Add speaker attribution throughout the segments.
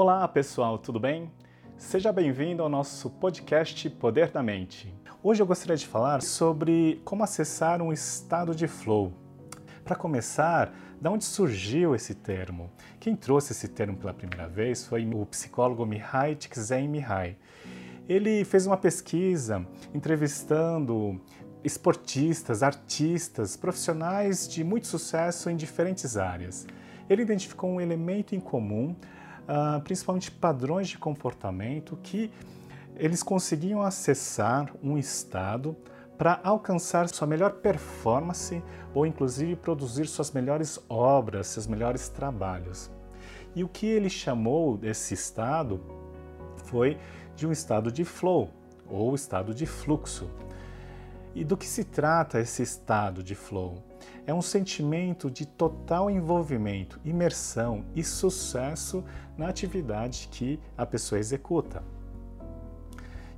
Speaker 1: Olá pessoal, tudo bem? Seja bem-vindo ao nosso podcast Poder da Mente. Hoje eu gostaria de falar sobre como acessar um estado de flow. Para começar, de onde surgiu esse termo? Quem trouxe esse termo pela primeira vez foi o psicólogo Mihai Csikszentmihalyi. Ele fez uma pesquisa entrevistando esportistas, artistas, profissionais de muito sucesso em diferentes áreas. Ele identificou um elemento em comum, uh, principalmente padrões de comportamento, que eles conseguiam acessar um estado para alcançar sua melhor performance ou inclusive produzir suas melhores obras, seus melhores trabalhos. E o que ele chamou desse estado foi de um estado de flow ou estado de fluxo. E do que se trata esse estado de flow? É um sentimento de total envolvimento, imersão e sucesso na atividade que a pessoa executa.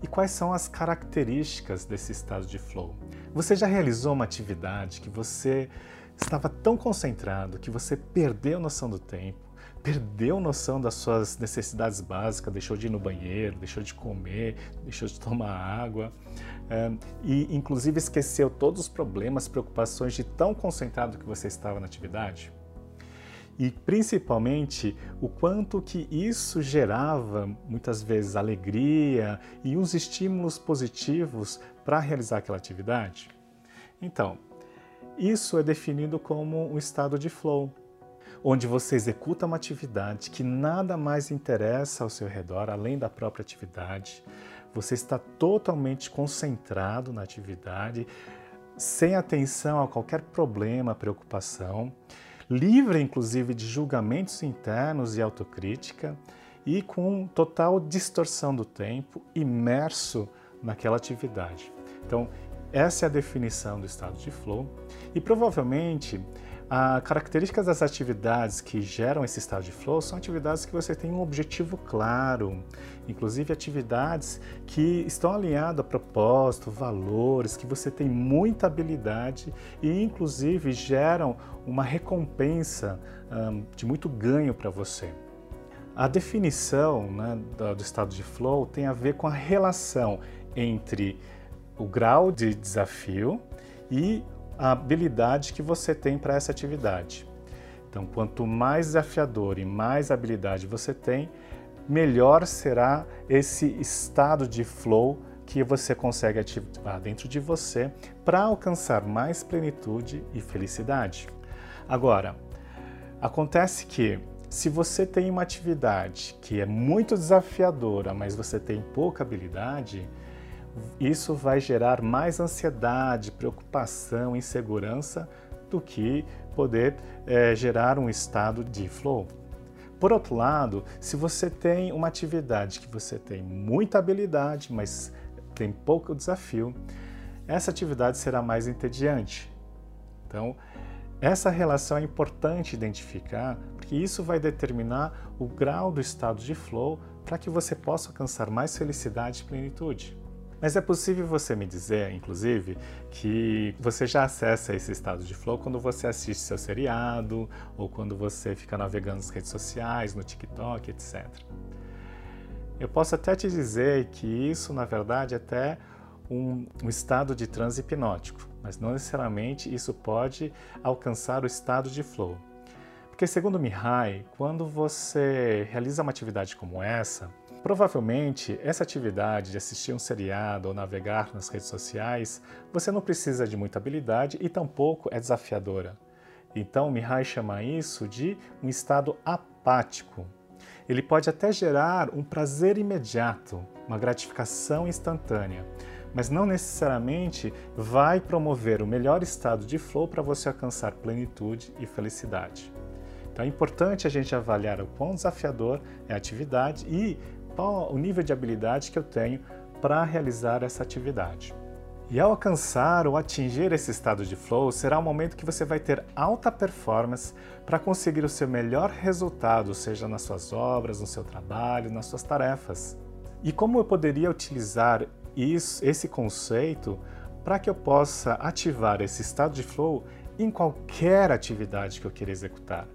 Speaker 1: E quais são as características desse estado de flow? Você já realizou uma atividade que você estava tão concentrado que você perdeu noção do tempo, perdeu noção das suas necessidades básicas, deixou de ir no banheiro, deixou de comer, deixou de tomar água, é, e inclusive esqueceu todos os problemas, preocupações de tão concentrado que você estava na atividade? e principalmente o quanto que isso gerava muitas vezes alegria e os estímulos positivos para realizar aquela atividade. Então, isso é definido como um estado de flow, onde você executa uma atividade que nada mais interessa ao seu redor além da própria atividade. Você está totalmente concentrado na atividade, sem atenção a qualquer problema, preocupação livre inclusive de julgamentos internos e autocrítica e com total distorção do tempo, imerso naquela atividade. Então, essa é a definição do estado de flow e provavelmente as características das atividades que geram esse estado de flow são atividades que você tem um objetivo claro, inclusive atividades que estão alinhadas a propósito, valores, que você tem muita habilidade e inclusive geram uma recompensa de muito ganho para você. A definição né, do estado de flow tem a ver com a relação entre o grau de desafio e a habilidade que você tem para essa atividade. Então, quanto mais desafiador e mais habilidade você tem, melhor será esse estado de flow que você consegue ativar dentro de você para alcançar mais plenitude e felicidade. Agora, acontece que se você tem uma atividade que é muito desafiadora, mas você tem pouca habilidade, isso vai gerar mais ansiedade, preocupação, insegurança do que poder é, gerar um estado de flow. Por outro lado, se você tem uma atividade que você tem muita habilidade, mas tem pouco desafio, essa atividade será mais entediante. Então, essa relação é importante identificar, porque isso vai determinar o grau do estado de flow para que você possa alcançar mais felicidade e plenitude. Mas é possível você me dizer, inclusive, que você já acessa esse estado de flow quando você assiste seu seriado ou quando você fica navegando nas redes sociais, no TikTok, etc. Eu posso até te dizer que isso, na verdade, é até um, um estado de transe hipnótico, mas não necessariamente isso pode alcançar o estado de flow. Porque, segundo Mihai, quando você realiza uma atividade como essa, Provavelmente, essa atividade de assistir um seriado ou navegar nas redes sociais, você não precisa de muita habilidade e tampouco é desafiadora. Então, Mihai chama isso de um estado apático. Ele pode até gerar um prazer imediato, uma gratificação instantânea, mas não necessariamente vai promover o melhor estado de flow para você alcançar plenitude e felicidade. Então é importante a gente avaliar o quão desafiador é a atividade e qual o nível de habilidade que eu tenho para realizar essa atividade. E ao alcançar ou atingir esse estado de flow, será o momento que você vai ter alta performance para conseguir o seu melhor resultado, seja nas suas obras, no seu trabalho, nas suas tarefas. E como eu poderia utilizar isso, esse conceito para que eu possa ativar esse estado de flow em qualquer atividade que eu queira executar?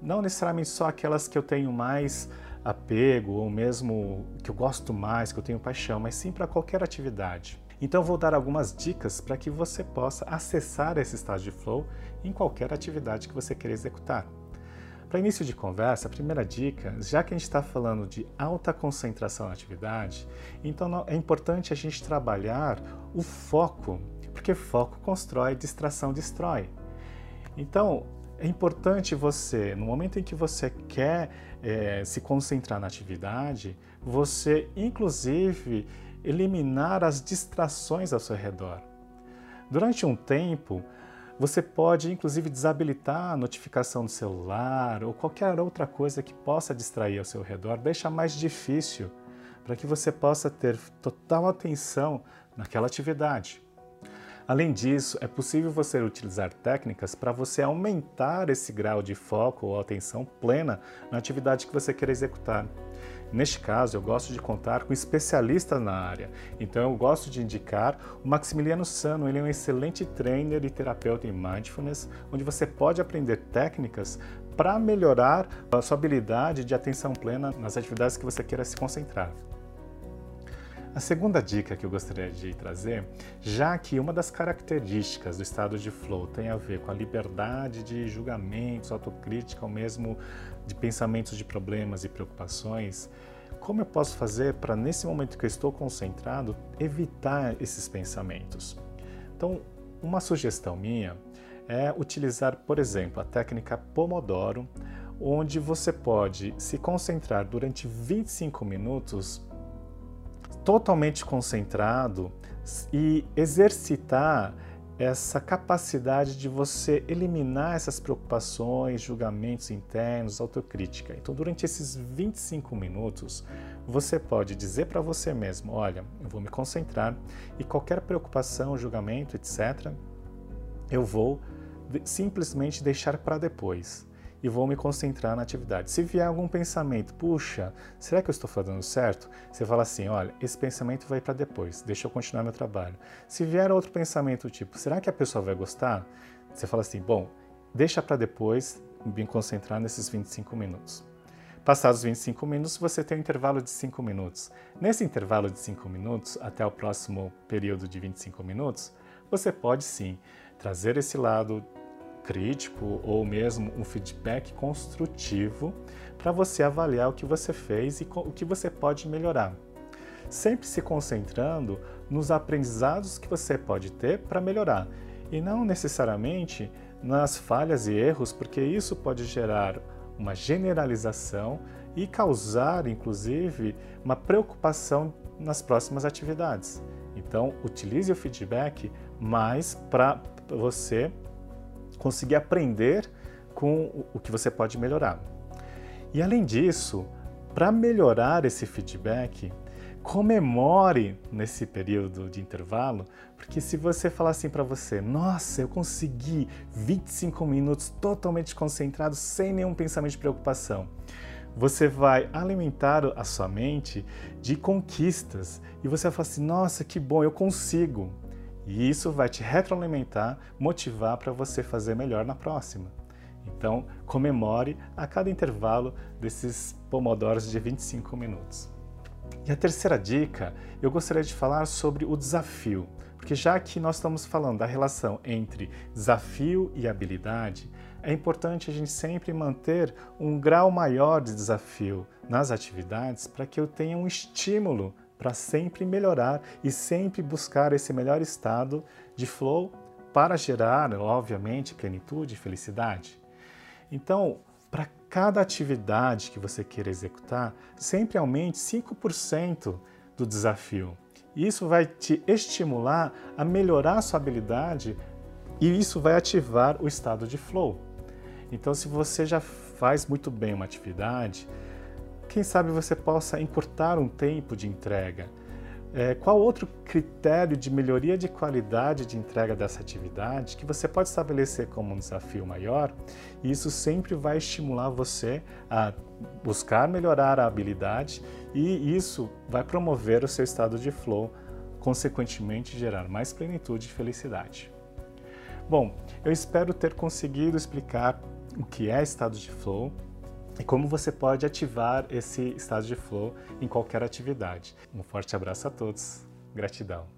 Speaker 1: Não necessariamente só aquelas que eu tenho mais apego ou mesmo que eu gosto mais, que eu tenho paixão, mas sim para qualquer atividade. Então vou dar algumas dicas para que você possa acessar esse estado de flow em qualquer atividade que você queira executar. Para início de conversa, a primeira dica, já que a gente está falando de alta concentração na atividade, então é importante a gente trabalhar o foco, porque foco constrói, distração destrói. Então, é importante você, no momento em que você quer é, se concentrar na atividade, você inclusive eliminar as distrações ao seu redor. Durante um tempo, você pode inclusive desabilitar a notificação do celular ou qualquer outra coisa que possa distrair ao seu redor, deixa mais difícil para que você possa ter total atenção naquela atividade. Além disso, é possível você utilizar técnicas para você aumentar esse grau de foco ou atenção plena na atividade que você quer executar. Neste caso, eu gosto de contar com especialistas na área, então eu gosto de indicar o Maximiliano Sano. Ele é um excelente trainer e terapeuta em mindfulness, onde você pode aprender técnicas para melhorar a sua habilidade de atenção plena nas atividades que você queira se concentrar. A segunda dica que eu gostaria de trazer, já que uma das características do estado de flow tem a ver com a liberdade de julgamentos, autocrítica, ou mesmo de pensamentos de problemas e preocupações, como eu posso fazer para, nesse momento que eu estou concentrado, evitar esses pensamentos? Então, uma sugestão minha é utilizar, por exemplo, a técnica Pomodoro, onde você pode se concentrar durante 25 minutos totalmente concentrado e exercitar essa capacidade de você eliminar essas preocupações, julgamentos internos, autocrítica. Então, durante esses 25 minutos, você pode dizer para você mesmo: olha, eu vou me concentrar e qualquer preocupação, julgamento, etc., eu vou simplesmente deixar para depois e vou me concentrar na atividade. Se vier algum pensamento, puxa, será que eu estou fazendo certo? Você fala assim, olha, esse pensamento vai para depois, deixa eu continuar meu trabalho. Se vier outro pensamento tipo, será que a pessoa vai gostar? Você fala assim, bom, deixa para depois me concentrar nesses 25 minutos. Passados 25 minutos, você tem um intervalo de 5 minutos. Nesse intervalo de 5 minutos, até o próximo período de 25 minutos, você pode sim trazer esse lado crítico ou mesmo um feedback construtivo para você avaliar o que você fez e o que você pode melhorar. Sempre se concentrando nos aprendizados que você pode ter para melhorar e não necessariamente nas falhas e erros, porque isso pode gerar uma generalização e causar, inclusive, uma preocupação nas próximas atividades. Então, utilize o feedback mais para você conseguir aprender com o que você pode melhorar. E além disso, para melhorar esse feedback, comemore nesse período de intervalo, porque se você falar assim para você, nossa, eu consegui 25 minutos totalmente concentrado, sem nenhum pensamento de preocupação, você vai alimentar a sua mente de conquistas e você vai falar assim, nossa, que bom, eu consigo. E isso vai te retroalimentar, motivar para você fazer melhor na próxima. Então, comemore a cada intervalo desses pomodoros de 25 minutos. E a terceira dica, eu gostaria de falar sobre o desafio, porque já que nós estamos falando da relação entre desafio e habilidade, é importante a gente sempre manter um grau maior de desafio nas atividades para que eu tenha um estímulo para sempre melhorar e sempre buscar esse melhor estado de flow para gerar, obviamente, plenitude e felicidade. Então, para cada atividade que você queira executar, sempre aumente 5% do desafio. Isso vai te estimular a melhorar a sua habilidade e isso vai ativar o estado de flow. Então, se você já faz muito bem uma atividade, quem sabe você possa encurtar um tempo de entrega. É, qual outro critério de melhoria de qualidade de entrega dessa atividade que você pode estabelecer como um desafio maior? E isso sempre vai estimular você a buscar melhorar a habilidade e isso vai promover o seu estado de flow, consequentemente gerar mais plenitude e felicidade. Bom, eu espero ter conseguido explicar o que é estado de flow, e como você pode ativar esse estado de flow em qualquer atividade. Um forte abraço a todos. Gratidão.